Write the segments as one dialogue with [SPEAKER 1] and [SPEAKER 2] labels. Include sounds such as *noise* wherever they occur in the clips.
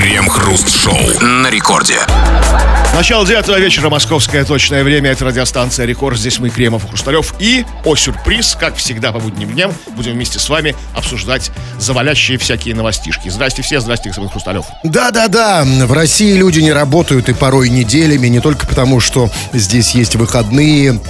[SPEAKER 1] Крем-хруст-шоу на рекорде.
[SPEAKER 2] Начало девятого вечера, московское точное время. Это радиостанция «Рекорд». Здесь мы, Кремов и Хрусталев. И, о сюрприз, как всегда по будним дням, будем вместе с вами обсуждать завалящие всякие новостишки. Здрасте все, здрасте, господин Хрусталев.
[SPEAKER 3] Да-да-да, в России люди не работают и порой неделями, не только потому, что здесь есть выходные,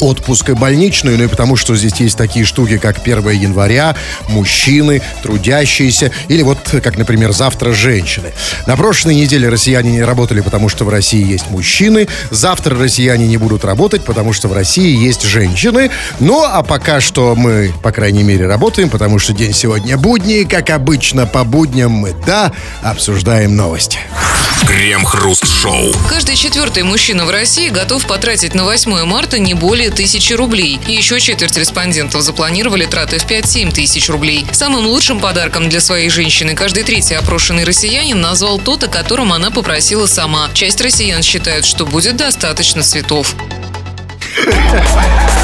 [SPEAKER 3] отпуск и больничную, но и потому, что здесь есть такие штуки, как 1 января, мужчины, трудящиеся, или вот, как, например, завтра женщины. На прошлой неделе россияне не работали, потому что в России есть мужчины, завтра россияне не будут работать, потому что в России есть женщины. Ну, а пока что мы, по крайней мере, работаем, потому что день сегодня будний, как обычно, по будням мы, да, обсуждаем новости.
[SPEAKER 1] Крем-хруст-шоу.
[SPEAKER 4] Каждый четвертый мужчина в России готов потратить на 8 марта не более тысячи рублей. И еще четверть респондентов запланировали траты в 5-7 тысяч рублей. Самым лучшим подарком для своей женщины каждый третий опрошенный россиянин назвал тот, о котором она попросила сама. Часть россиян считают, что будет достаточно цветов.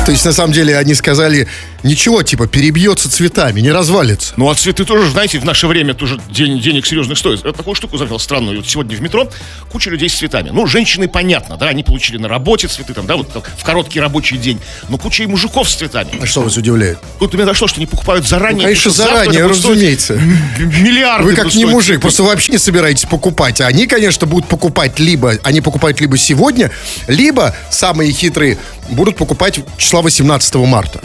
[SPEAKER 3] То есть, на самом деле, они сказали, ничего, типа, перебьется цветами, не развалится.
[SPEAKER 2] Ну, а цветы тоже, знаете, в наше время тоже день, денег серьезных стоит. Я такую штуку заметил странную. Вот сегодня в метро куча людей с цветами. Ну, женщины, понятно, да, они получили на работе цветы, там, да, вот там, в короткий рабочий день. Но куча и мужиков с цветами.
[SPEAKER 3] А что вас удивляет?
[SPEAKER 2] Тут у меня дошло, что они покупают заранее.
[SPEAKER 3] Ну, конечно, заранее, разумеется.
[SPEAKER 2] Миллиарды.
[SPEAKER 3] Вы как не мужик, просто вообще не собираетесь покупать. А они, конечно, будут покупать либо, они покупают либо сегодня, либо, самые хитрые, будут покупать числа 18 марта.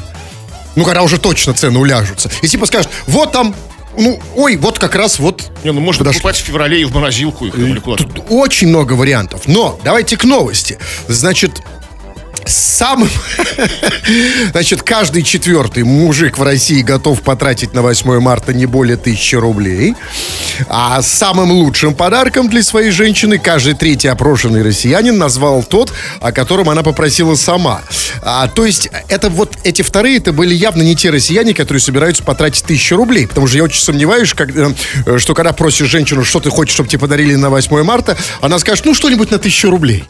[SPEAKER 3] Ну, когда уже точно цены уляжутся. И типа скажут, вот там, ну, ой, вот как раз вот...
[SPEAKER 2] Не, ну можно
[SPEAKER 3] подошли.
[SPEAKER 2] покупать в феврале и в морозилку их.
[SPEAKER 3] Тут очень много вариантов. Но давайте к новости. Значит, самым... *laughs* Значит, каждый четвертый мужик в России готов потратить на 8 марта не более тысячи рублей. А самым лучшим подарком для своей женщины каждый третий опрошенный россиянин назвал тот, о котором она попросила сама. А, то есть, это вот эти вторые, это были явно не те россияне, которые собираются потратить тысячу рублей. Потому что я очень сомневаюсь, когда, э, что когда просишь женщину, что ты хочешь, чтобы тебе подарили на 8 марта, она скажет, ну, что-нибудь на тысячу рублей.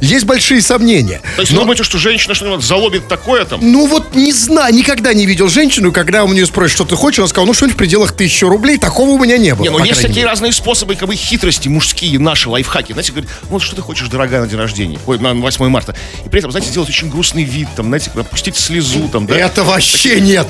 [SPEAKER 3] Есть большие сомнения.
[SPEAKER 2] То есть вы думаете, что женщина что-нибудь залобит такое там?
[SPEAKER 3] Ну вот не знаю, никогда не видел женщину, когда у нее спросят, что ты хочешь, она сказала, ну что-нибудь в пределах тысячи рублей, такого у меня не было.
[SPEAKER 2] Не, ну
[SPEAKER 3] по
[SPEAKER 2] есть такие разные способы, как бы хитрости мужские, наши лайфхаки. Знаете, говорят, ну вот что ты хочешь, дорогая, на день рождения, ой, на 8 марта. И при этом, знаете, сделать очень грустный вид, там, знаете, опустить слезу, там, да?
[SPEAKER 3] Это вообще нет.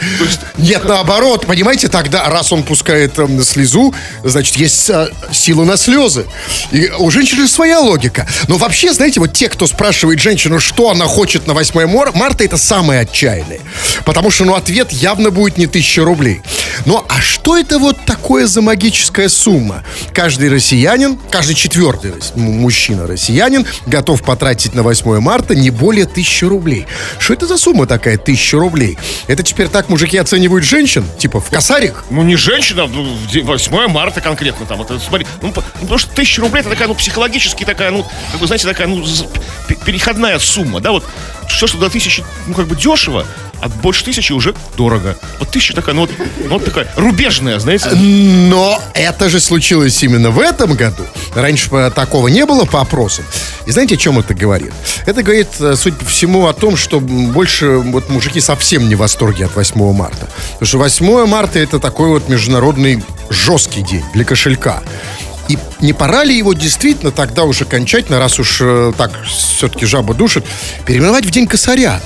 [SPEAKER 3] Нет, наоборот, понимаете, тогда, раз он пускает эм, слезу, значит, есть э, сила на слезы. И у женщины своя логика. Но вообще, знаете, вот те, кто спрашивает женщину, что она хочет на 8 мор- марта, это самые отчаянные. Потому что, ну, ответ явно будет не тысяча рублей. Ну, а что это вот такое за магическая сумма? Каждый россиянин, каждый четвертый мужчина-россиянин готов потратить на 8 марта не более тысячи рублей. Что это за сумма такая, тысяча рублей? Это теперь так мужики оценивают женщин? Типа в косарик?
[SPEAKER 2] Ну, не женщина, ну, в день- 8 марта конкретно там. Это, смотри, ну, ну, потому что тысяча рублей это такая, ну, психологически такая, ну, как бы, знаете, такая, ну, переходная сумма, да, вот все, что до тысячи, ну, как бы дешево, а больше тысячи уже дорого. Вот тысяча такая, ну, вот, ну, вот такая рубежная, знаете.
[SPEAKER 3] Но это же случилось именно в этом году. Раньше такого не было по опросам. И знаете, о чем это говорит? Это говорит, э, судя по всему, о том, что больше вот мужики совсем не в восторге от 8 марта. Потому что 8 марта это такой вот международный жесткий день для кошелька. И не пора ли его действительно тогда уже окончательно, раз уж э, так все-таки жаба душит, переименовать в день косаря?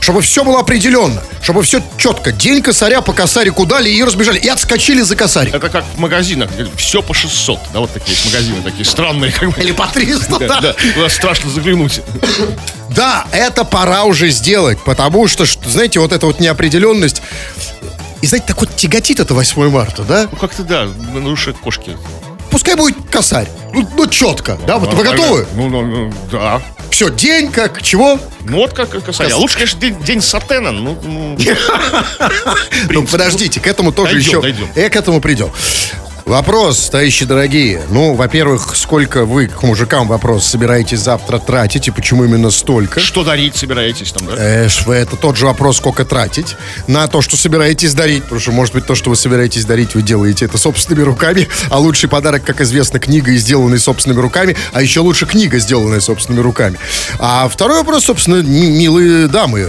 [SPEAKER 3] Чтобы все было определенно, чтобы все четко. День косаря по косарику дали и разбежали. И отскочили за косарик.
[SPEAKER 2] Это как в магазинах, все по 600, да, вот такие есть магазины, такие странные, как бы.
[SPEAKER 3] Или по 300,
[SPEAKER 2] Да,
[SPEAKER 3] да.
[SPEAKER 2] да, туда страшно заглянуть.
[SPEAKER 3] Да, это пора уже сделать, потому что, что, знаете, вот эта вот неопределенность... И, знаете, так вот тяготит это 8 марта, да?
[SPEAKER 2] Ну, как-то, да, на душе кошки.
[SPEAKER 3] Пускай будет косарь. Ну, ну, четко, да? Вот вы
[SPEAKER 2] Нормально.
[SPEAKER 3] готовы?
[SPEAKER 2] Ну, ну, ну, да.
[SPEAKER 3] Все, день как, чего?
[SPEAKER 2] Ну, вот как как косарь. А
[SPEAKER 3] Кос-
[SPEAKER 2] лучше, конечно, день, день сатена. Ну, ну, *laughs*
[SPEAKER 3] Ну, подождите, к этому тоже
[SPEAKER 2] Дойдем,
[SPEAKER 3] еще...
[SPEAKER 2] дойдем.
[SPEAKER 3] Я к этому придем. Вопрос, товарищи дорогие. Ну, во-первых, сколько вы, к мужикам вопрос, собираетесь завтра тратить и почему именно столько?
[SPEAKER 2] что дарить собираетесь там, да?
[SPEAKER 3] Э, ш- это тот же вопрос, сколько тратить на то, что собираетесь дарить. Потому что, может быть, то, что вы собираетесь дарить, вы делаете это собственными руками. А лучший подарок, как известно, книга, сделанная собственными руками. А еще лучше книга, сделанная собственными руками. А второй вопрос, собственно, ми- милые дамы,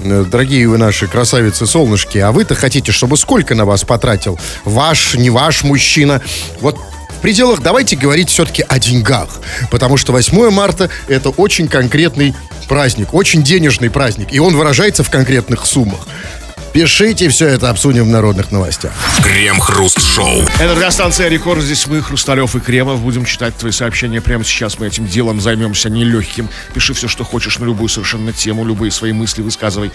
[SPEAKER 3] э, дорогие вы наши красавицы-солнышки. А вы-то хотите, чтобы сколько на вас потратил ваш, не ваш мужчина? Вот в пределах, давайте говорить все-таки о деньгах. Потому что 8 марта это очень конкретный праздник, очень денежный праздник. И он выражается в конкретных суммах. Пишите, все это обсудим в народных новостях.
[SPEAKER 1] Крем-хруст-шоу.
[SPEAKER 2] Это радиостанция Рекорд. Здесь мы, Хрусталев и Кремов. Будем читать твои сообщения прямо сейчас. Мы этим делом займемся нелегким. Пиши все, что хочешь на любую совершенно тему, любые свои мысли высказывай.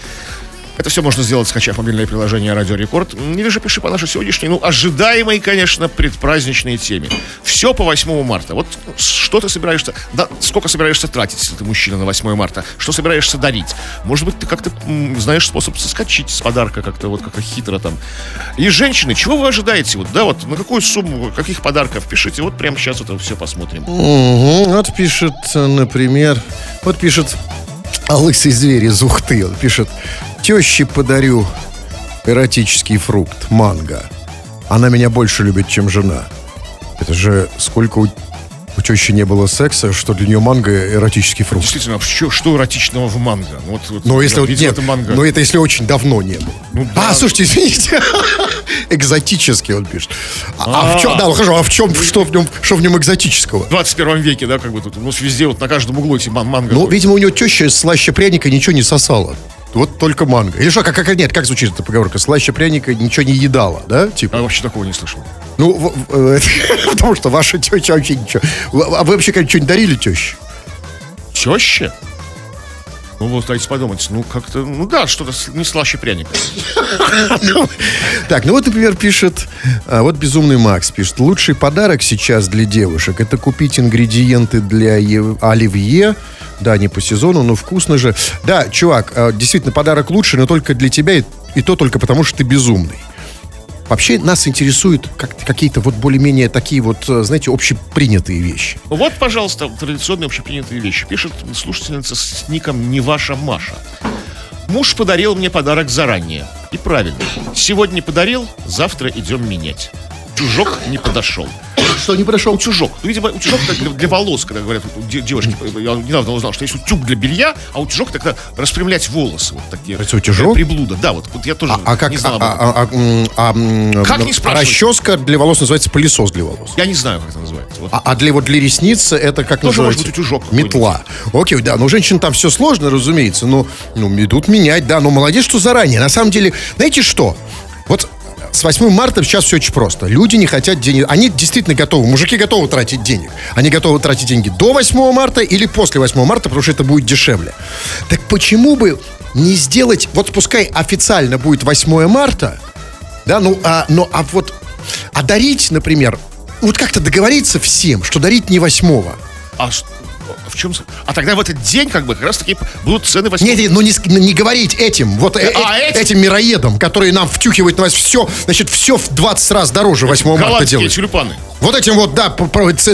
[SPEAKER 2] Это все можно сделать, скачав мобильное приложение Радио Рекорд. Или же пиши по нашей сегодняшней, ну, ожидаемой, конечно, предпраздничной теме. Все по 8 марта. Вот что ты собираешься, да, сколько собираешься тратить, если ты мужчина, на 8 марта? Что собираешься дарить? Может быть, ты как-то знаешь способ соскочить с подарка как-то вот как хитро там. И женщины, чего вы ожидаете? Вот, да, вот на какую сумму, каких подарков пишите? Вот прямо сейчас это все посмотрим.
[SPEAKER 3] Угу. Вот пишет, например, вот пишет а лысый зверь из Ухты. Он пишет, теще подарю эротический фрукт, манго. Она меня больше любит, чем жена. Это же сколько у, у тещи не было секса, что для нее манго эротический фрукт.
[SPEAKER 2] Действительно, а что, что эротичного в манго? Ну, Вот, вот,
[SPEAKER 3] Но если вот нет,
[SPEAKER 2] это манго.
[SPEAKER 3] но это если очень давно не было.
[SPEAKER 2] Ну
[SPEAKER 3] а,
[SPEAKER 2] да.
[SPEAKER 3] слушайте, извините, *laughs* экзотический он пишет. А, а в
[SPEAKER 2] А.
[SPEAKER 3] чем, да, хорошо, а в чем, что в нем, что в нем экзотического?
[SPEAKER 2] в 21 веке, да, как бы тут, ну, везде, вот на каждом углу эти ман- манго.
[SPEAKER 3] Ну, видимо, у него теща слаще пряника ничего не сосала. Вот только манго. Или что, как, как нет, как звучит эта поговорка? Слаще пряника ничего не едала, да? Типа.
[SPEAKER 2] Я вообще такого не слышал.
[SPEAKER 3] Ну, э, *laughs* потому что ваша теща вообще ничего. А вы вообще что-нибудь дарили теще?
[SPEAKER 2] Теща? Ну, вот дайте подумать. Ну, как-то, ну да, что-то не слаще пряника. *laughs*
[SPEAKER 3] Так, ну вот, например, пишет, а, вот безумный Макс пишет, лучший подарок сейчас для девушек это купить ингредиенты для оливье, да, не по сезону, но вкусно же. Да, чувак, а, действительно, подарок лучший, но только для тебя, и, и то только потому, что ты безумный. Вообще нас интересуют как- какие-то вот более-менее такие вот, э, знаете, общепринятые вещи.
[SPEAKER 2] Вот, пожалуйста, традиционные общепринятые вещи. Пишет слушательница с ником «Не ваша Маша». Муж подарил мне подарок заранее. И правильно. Сегодня подарил, завтра идем менять. Чужок не подошел.
[SPEAKER 3] Что, не подошел?
[SPEAKER 2] Утюжок. Ну, видимо, утюжок это для, для волос, когда говорят, вот девушки, я недавно узнал, что есть утюг для белья, а утюжок тогда распрямлять волосы. Вот такие.
[SPEAKER 3] Это утюжок?
[SPEAKER 2] Такая Приблуда, да, вот, вот я тоже
[SPEAKER 3] А, а как,
[SPEAKER 2] не
[SPEAKER 3] а,
[SPEAKER 2] знал об этом.
[SPEAKER 3] а- а- а, м,
[SPEAKER 2] Как не
[SPEAKER 3] а
[SPEAKER 2] спрашивать?
[SPEAKER 3] расческа для волос называется пылесос для волос.
[SPEAKER 2] Я не знаю, как это называется. Вот.
[SPEAKER 3] А, а для вот для ресниц это как
[SPEAKER 2] Тоже
[SPEAKER 3] называется?
[SPEAKER 2] может быть утюжок
[SPEAKER 3] Метла. Окей, да, но у женщин там все сложно, разумеется. Но ну, идут менять, да. Но молодец, что заранее. На самом деле, знаете что? С 8 марта сейчас все очень просто. Люди не хотят денег. Они действительно готовы. Мужики готовы тратить денег. Они готовы тратить деньги до 8 марта или после 8 марта, потому что это будет дешевле. Так почему бы не сделать... Вот пускай официально будет 8 марта, да, ну, а, но, а вот, а дарить, например, вот как-то договориться всем, что дарить не восьмого.
[SPEAKER 2] А ш- в чем... А тогда в этот день, как бы, как раз таки будут цены 8
[SPEAKER 3] Нет, ну не, не говорить этим, вот э-
[SPEAKER 2] А,
[SPEAKER 3] э-
[SPEAKER 2] этим?
[SPEAKER 3] этим мироедам, которые нам втюхивают на вас все, значит, все в 20 раз дороже 8 марта делают.
[SPEAKER 2] тюльпаны.
[SPEAKER 3] Вот этим вот, да,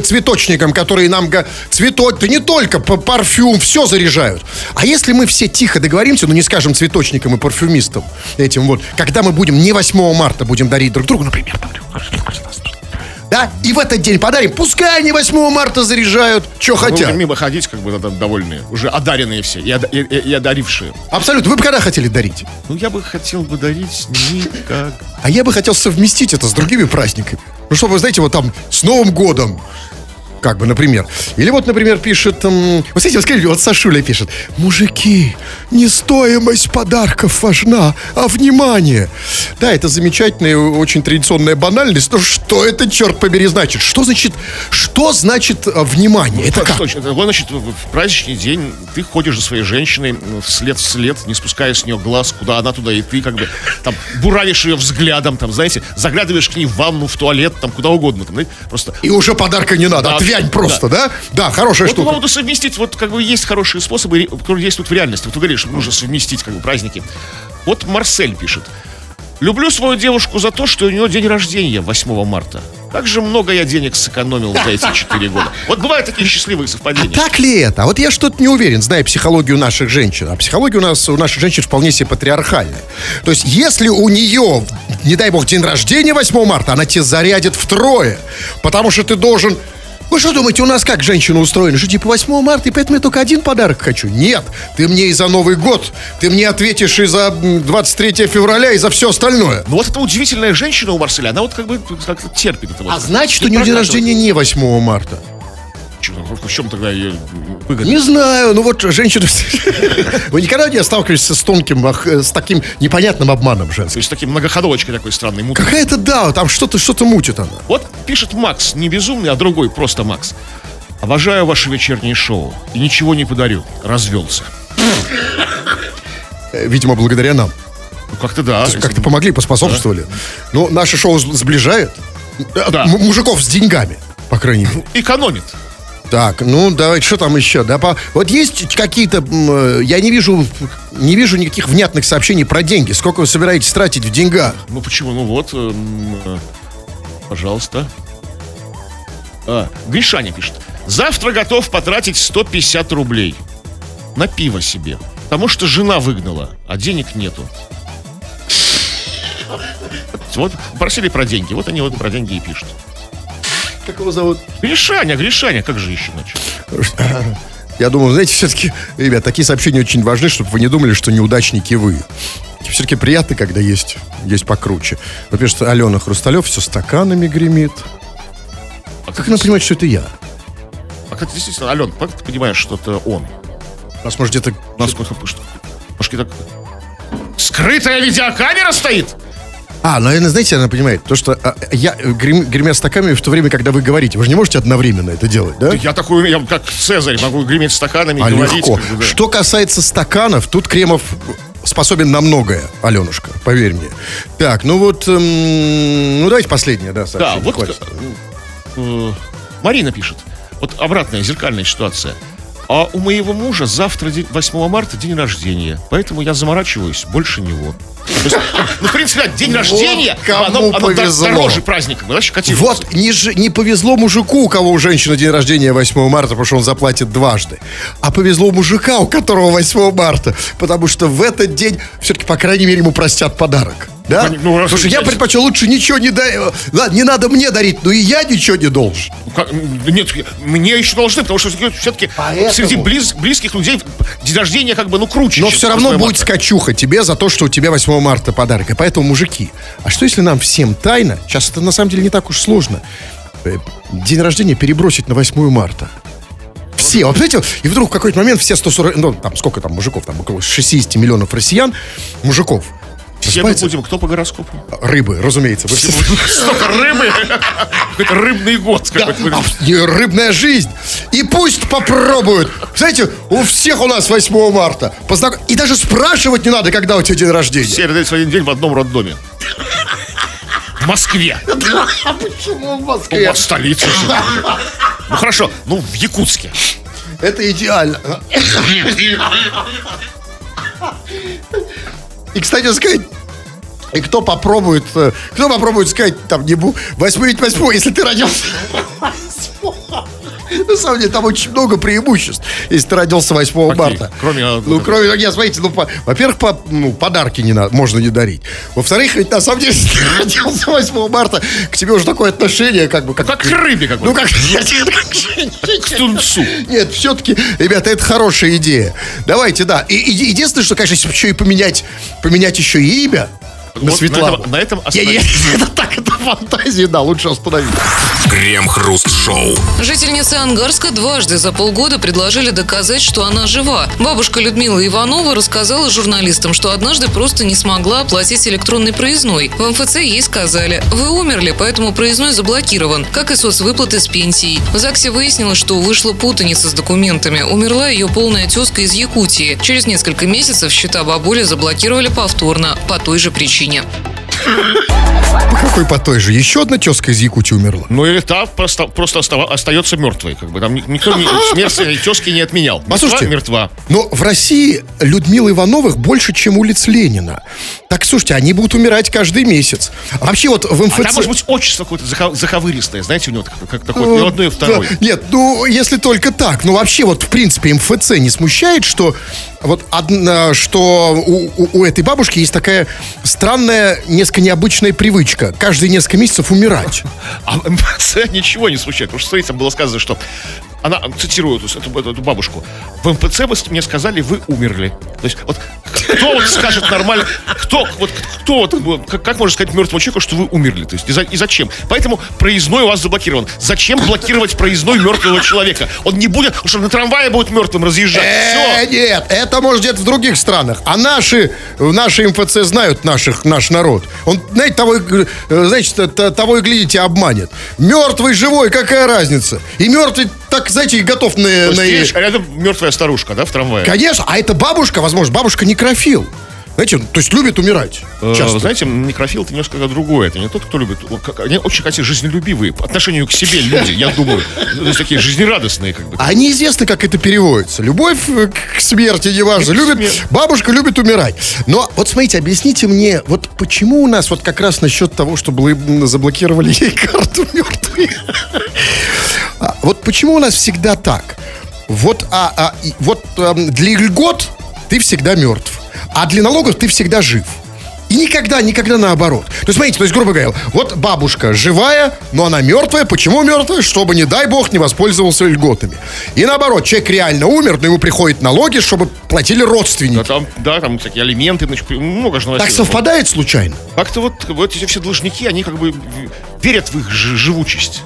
[SPEAKER 3] цветочникам, которые нам цветок, да не только, парфюм, все заряжают. А если мы все тихо договоримся, ну не скажем цветочникам и парфюмистам, этим вот, когда мы будем не 8 марта будем дарить друг другу, например, да, и в этот день подарим, пускай они 8 марта заряжают, что
[SPEAKER 2] Мы
[SPEAKER 3] хотят.
[SPEAKER 2] будем мимо ходить, как бы, довольные. Уже одаренные все. И, и- и- и одарившие.
[SPEAKER 3] Абсолютно. Вы бы когда хотели дарить?
[SPEAKER 2] Ну, я бы хотел бы дарить никак.
[SPEAKER 3] А я бы хотел совместить это с другими праздниками. Ну, чтобы, вы знаете, вот там с Новым годом. Как бы, например. Или вот, например, пишет... м, вот смотрите, вот скажите, вот Сашуля пишет. Мужики, не стоимость подарков важна, а внимание. Да, это замечательная, очень традиционная банальность. Но что это, черт побери, значит? Что значит, что значит а, внимание? Это как?
[SPEAKER 2] Это, значит, в праздничный день ты ходишь за своей женщиной вслед вслед, не спуская с нее глаз, куда она, туда и ты, как бы, там, буравишь ее взглядом, там, знаете, заглядываешь к ней в ванну, в туалет, там, куда угодно, там, знаете, просто...
[SPEAKER 3] И уже подарка не надо,
[SPEAKER 2] Да.
[SPEAKER 3] Отвянь просто, да? Да, хорошая
[SPEAKER 2] Вот
[SPEAKER 3] штука.
[SPEAKER 2] поводу совместить, вот как бы есть хорошие способы, которые действуют в реальности. Вот ты говоришь, нужно совместить как бы праздники. Вот Марсель пишет. Люблю свою девушку за то, что у нее день рождения 8 марта. Как же много я денег сэкономил за эти 4 года. Вот бывают такие счастливые совпадения.
[SPEAKER 3] Так ли это? А вот я что-то не уверен, зная психологию наших женщин. А психология у нас, у наших женщин вполне себе патриархальная. То есть, если у нее, не дай бог, день рождения 8 марта, она тебе зарядит втрое. Потому что ты должен Вы что думаете, у нас как женщина устроена? Что типа 8 марта, и поэтому я только один подарок хочу? Нет, ты мне и за Новый год, ты мне ответишь и за м, 23 февраля, и за все остальное.
[SPEAKER 2] Ну вот эта удивительная женщина у Марселя, она вот как бы как-то терпит это вот.
[SPEAKER 3] А значит, у нее день рождения не 8 марта.
[SPEAKER 2] В чем тогда ее выгода?
[SPEAKER 3] Не знаю, ну вот женщина... *laughs* Вы никогда не сталкивались с тонким, э, с таким непонятным обманом
[SPEAKER 2] То
[SPEAKER 3] женским?
[SPEAKER 2] есть таким многоходовочкой такой странной мутной.
[SPEAKER 3] Какая-то, да, там что-то что мутит она.
[SPEAKER 2] Вот пишет Макс, не безумный, а другой, просто Макс. Обожаю ваше вечернее шоу и ничего не подарю. Развелся.
[SPEAKER 3] Э, Видимо, благодаря нам.
[SPEAKER 2] Ну как-то да.
[SPEAKER 3] Как-то помогли, поспособствовали. Ну, наше шоу с- сближает. Э,
[SPEAKER 2] Да.
[SPEAKER 3] м- Мужиков с деньгами, по крайней мере.
[SPEAKER 2] Экономит.
[SPEAKER 3] Так, ну давайте, что там еще? Да, по... Вот есть какие-то, э, я не вижу, не вижу никаких внятных сообщений про деньги. Сколько вы собираетесь тратить в деньгах?
[SPEAKER 2] Ну почему? Ну вот, эм, э, пожалуйста. А, Гришаня пишет. Завтра готов потратить 150 рублей на пиво себе. Потому что жена выгнала, а денег нету. Вот просили про деньги. Вот они вот про деньги и пишут.
[SPEAKER 3] Как его зовут?
[SPEAKER 2] Гришаня, Гришаня, как же еще иначе? *laughs*
[SPEAKER 3] Я думаю, знаете, все-таки, ребят, такие сообщения очень важны, чтобы вы не думали, что неудачники вы. Все-таки приятно, когда есть, есть покруче. Вот пишет Алена Хрусталев, все стаканами гремит.
[SPEAKER 2] А
[SPEAKER 3] Как она понимает, что это я?
[SPEAKER 2] А как действительно, Ален, как ты понимаешь, что это он?
[SPEAKER 3] У нас, может, где-то...
[SPEAKER 2] Насколько что? Может, так... Скрытая видеокамера стоит?
[SPEAKER 3] А, наверное, знаете, она понимает, то, что а, я э, грем, гремя стаканами в то время, когда вы говорите. Вы же не можете одновременно это делать, да?
[SPEAKER 2] Я такой, я как Цезарь, могу греметь стаканами и
[SPEAKER 3] А
[SPEAKER 2] говорить.
[SPEAKER 3] легко.
[SPEAKER 2] как бы, да.
[SPEAKER 3] Что касается стаканов, тут Кремов способен на многое, Аленушка, поверь мне. Так, ну вот, эм, ну давайте последнее, да,
[SPEAKER 2] Да, вот
[SPEAKER 3] хватит.
[SPEAKER 2] э, Марина пишет. Вот обратная, зеркальная ситуация. А у моего мужа завтра, день- 8 марта, день рождения. Поэтому я заморачиваюсь больше него. Ну, в принципе, день рождения,
[SPEAKER 3] кому
[SPEAKER 2] оно, дороже праздника. Котируется.
[SPEAKER 3] Вот не, повезло мужику, у кого у женщины день рождения 8 марта, потому что он заплатит дважды. А повезло мужика, у которого 8 марта, потому что в этот день все-таки, по крайней мере, ему простят подарок. Да?
[SPEAKER 2] Ну, ну, раз
[SPEAKER 3] потому что я предпочел лучше ничего не дай. Ладно, не надо мне дарить, но и я ничего не должен.
[SPEAKER 2] Ну, как- Нет, мне еще должны, потому что все-таки
[SPEAKER 3] Поэтому.
[SPEAKER 2] среди близ- близких людей день рождения как бы, ну, круче.
[SPEAKER 3] Но все равно
[SPEAKER 2] 8
[SPEAKER 3] будет
[SPEAKER 2] марта.
[SPEAKER 3] скачуха тебе за то, что у тебя 8 марта подарок. И поэтому, мужики, а что если нам всем тайно, сейчас это на самом деле не так уж сложно, э, день рождения перебросить на 8 марта? Все, вот знаете, и вдруг в какой-то момент все 140, ну там сколько там мужиков, там около 60 миллионов россиян, мужиков,
[SPEAKER 2] Все мы будем, кто по гороскопу?
[SPEAKER 3] рыбы, разумеется, все- *laughs*
[SPEAKER 2] Столько рыбы. Рыбный год.
[SPEAKER 3] Да, а, рыбная жизнь. И пусть попробуют. Знаете, у всех у нас 8 марта. Познак- И даже спрашивать не надо, когда у тебя день рождения.
[SPEAKER 2] Все родились в один день в одном роддоме. В Москве. *laughs*
[SPEAKER 3] А почему в
[SPEAKER 2] Ну,
[SPEAKER 3] Москве?
[SPEAKER 2] вот столица. же. Ну хорошо, ну в Якутске.
[SPEAKER 3] Это идеально. И, кстати сказать, и кто попробует, э, кто попробует сказать, там, не бу, восьмой ведь восьмой, если ты родился. *laughs* На самом деле, там очень много преимуществ, если ты родился 8
[SPEAKER 2] Какие?
[SPEAKER 3] марта.
[SPEAKER 2] Кроме, а,
[SPEAKER 3] Ну, кроме, нет, смотрите, ну, во-первых, по- ну, подарки не надо, можно не дарить. Во-вторых, ведь на самом деле, *laughs* если ты родился 8 марта, к тебе уже такое отношение, как бы, как,
[SPEAKER 2] Как к рыбе как *laughs* бы.
[SPEAKER 3] ну, как, к
[SPEAKER 2] тунцу.
[SPEAKER 3] Нет, все-таки, ребята, это хорошая идея. Давайте, да. И, единственное, что, конечно, если еще и поменять, поменять еще и имя на
[SPEAKER 2] Вот на этом- на этом
[SPEAKER 3] Я- я-
[SPEAKER 2] остановимся. *laughs*
[SPEAKER 3] Это так, это фантазии, да, лучше остановить.
[SPEAKER 1] Крем-хруст-шоу.
[SPEAKER 4] Жительнице Ангарска дважды за полгода предложили доказать, что она жива. Бабушка Людмила Иванова рассказала журналистам, что однажды просто не смогла оплатить электронный проездной. В МФЦ ей сказали, вы умерли, поэтому проездной заблокирован, как и соцвыплаты с пенсией. В ЗАГСе выяснилось, что вышла путаница с документами. Умерла ее полная тезка из Якутии. Через несколько месяцев счета бабули заблокировали повторно по той же причине.
[SPEAKER 3] По какой по той же? Еще одна тезка из Якутии умерла.
[SPEAKER 2] Ну или та просто, просто остава- остается мертвой. Как бы там ни- никто не, *laughs* смерть тезки не отменял. Мертва,
[SPEAKER 3] Послушайте,
[SPEAKER 2] мертва.
[SPEAKER 3] Но в России Людмилы Ивановых больше, чем улиц Ленина. Так, слушайте, они будут умирать каждый месяц. А вообще вот в
[SPEAKER 2] А
[SPEAKER 3] МФЦ...
[SPEAKER 2] там может быть отчество какое-то заковыристое. Знаете, у него как, как такое, и одно, и второе.
[SPEAKER 3] Да, Нет, ну, если только так. Ну, вообще, вот, в принципе, МФЦ не смущает, что вот одна, что у, у- у этой бабушки есть такая странная, несколько необычная привычка. каждые несколько месяцев умирать.
[SPEAKER 2] А *laughs* ничего не случает. Потому что, смотрите, там было сказано, что она, цитирую эту, эту, эту бабушку, в МПЦ мне сказали, вы умерли. То есть, вот кто вот скажет нормально, кто, вот, кто вот, как, как можно сказать мертвому человеку, что вы умерли? То есть, и, за, и зачем? Поэтому проездной у вас заблокирован. Зачем блокировать проездной мертвого человека? Он не будет, потому что на трамвае будет мертвым разъезжать.
[SPEAKER 3] Э,
[SPEAKER 2] Все.
[SPEAKER 3] нет, это может где-то в других странах. А наши, наши МФЦ знают наших, наш народ. Он, знаете, того, э, значит, того и глядите, обманет. Мертвый, живой, какая разница? И мертвый, так, знаете, и готов на... На-
[SPEAKER 2] видишь, а рядом мертвая старушка, да, в трамвае.
[SPEAKER 3] Конечно, а это бабушка, возможно, бабушка некрофил. Знаете, то есть любит умирать.
[SPEAKER 2] Э,
[SPEAKER 3] Часто.
[SPEAKER 2] Знаете, некрофил это немножко другое. Это не тот, кто любит. Они очень, кстати, жизнелюбивые по отношению к себе люди, я думаю. То есть такие жизнерадостные, как бы.
[SPEAKER 3] А неизвестно, как это переводится. Любовь к смерти, неважно. Любит, бабушка любит умирать. Но вот смотрите, объясните мне, вот почему у нас вот как раз насчет того, что заблокировали ей карту мертвой. А, Вот почему у нас всегда так? Вот, а, а, и вот эм, для льгот ты всегда мертв, а для налогов ты всегда жив. И никогда, никогда наоборот. То есть, смотрите, то есть, грубо говоря, вот бабушка живая, но она мертвая. Почему мертвая? Чтобы, не дай бог, не воспользовался льготами. И наоборот, человек реально умер, но ему приходят налоги, чтобы платили родственники.
[SPEAKER 2] Да, там, да, там всякие алименты, значит, много же
[SPEAKER 3] Так
[SPEAKER 2] новостей.
[SPEAKER 3] совпадает случайно?
[SPEAKER 2] Как-то вот, вот эти все должники, они как бы верят в их жи- живучесть.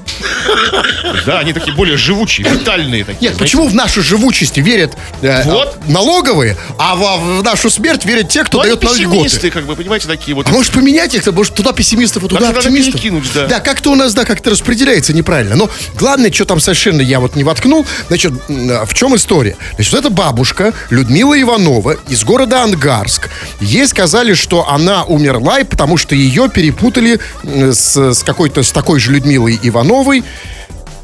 [SPEAKER 2] Да, они такие более живучие, витальные такие.
[SPEAKER 3] Нет, почему в нашу живучесть верят э,
[SPEAKER 2] Вот.
[SPEAKER 3] э, налоговые, а в нашу смерть верят те, кто дает льготы?
[SPEAKER 2] пессимисты, как бы, понимаете, такие вот.
[SPEAKER 3] А может поменять их, может туда пессимистов, а туда оптимистов?
[SPEAKER 2] да.
[SPEAKER 3] Да, как-то у нас, да, как-то распределяется неправильно. Но главное, что там совершенно я вот не воткнул, значит, м, в чем история? Значит, вот эта бабушка Людмила Иванова из города Ангарск. Ей сказали, что она умерла, и потому что ее перепутали с, с какой-то, с такой же Людмилой Ивановой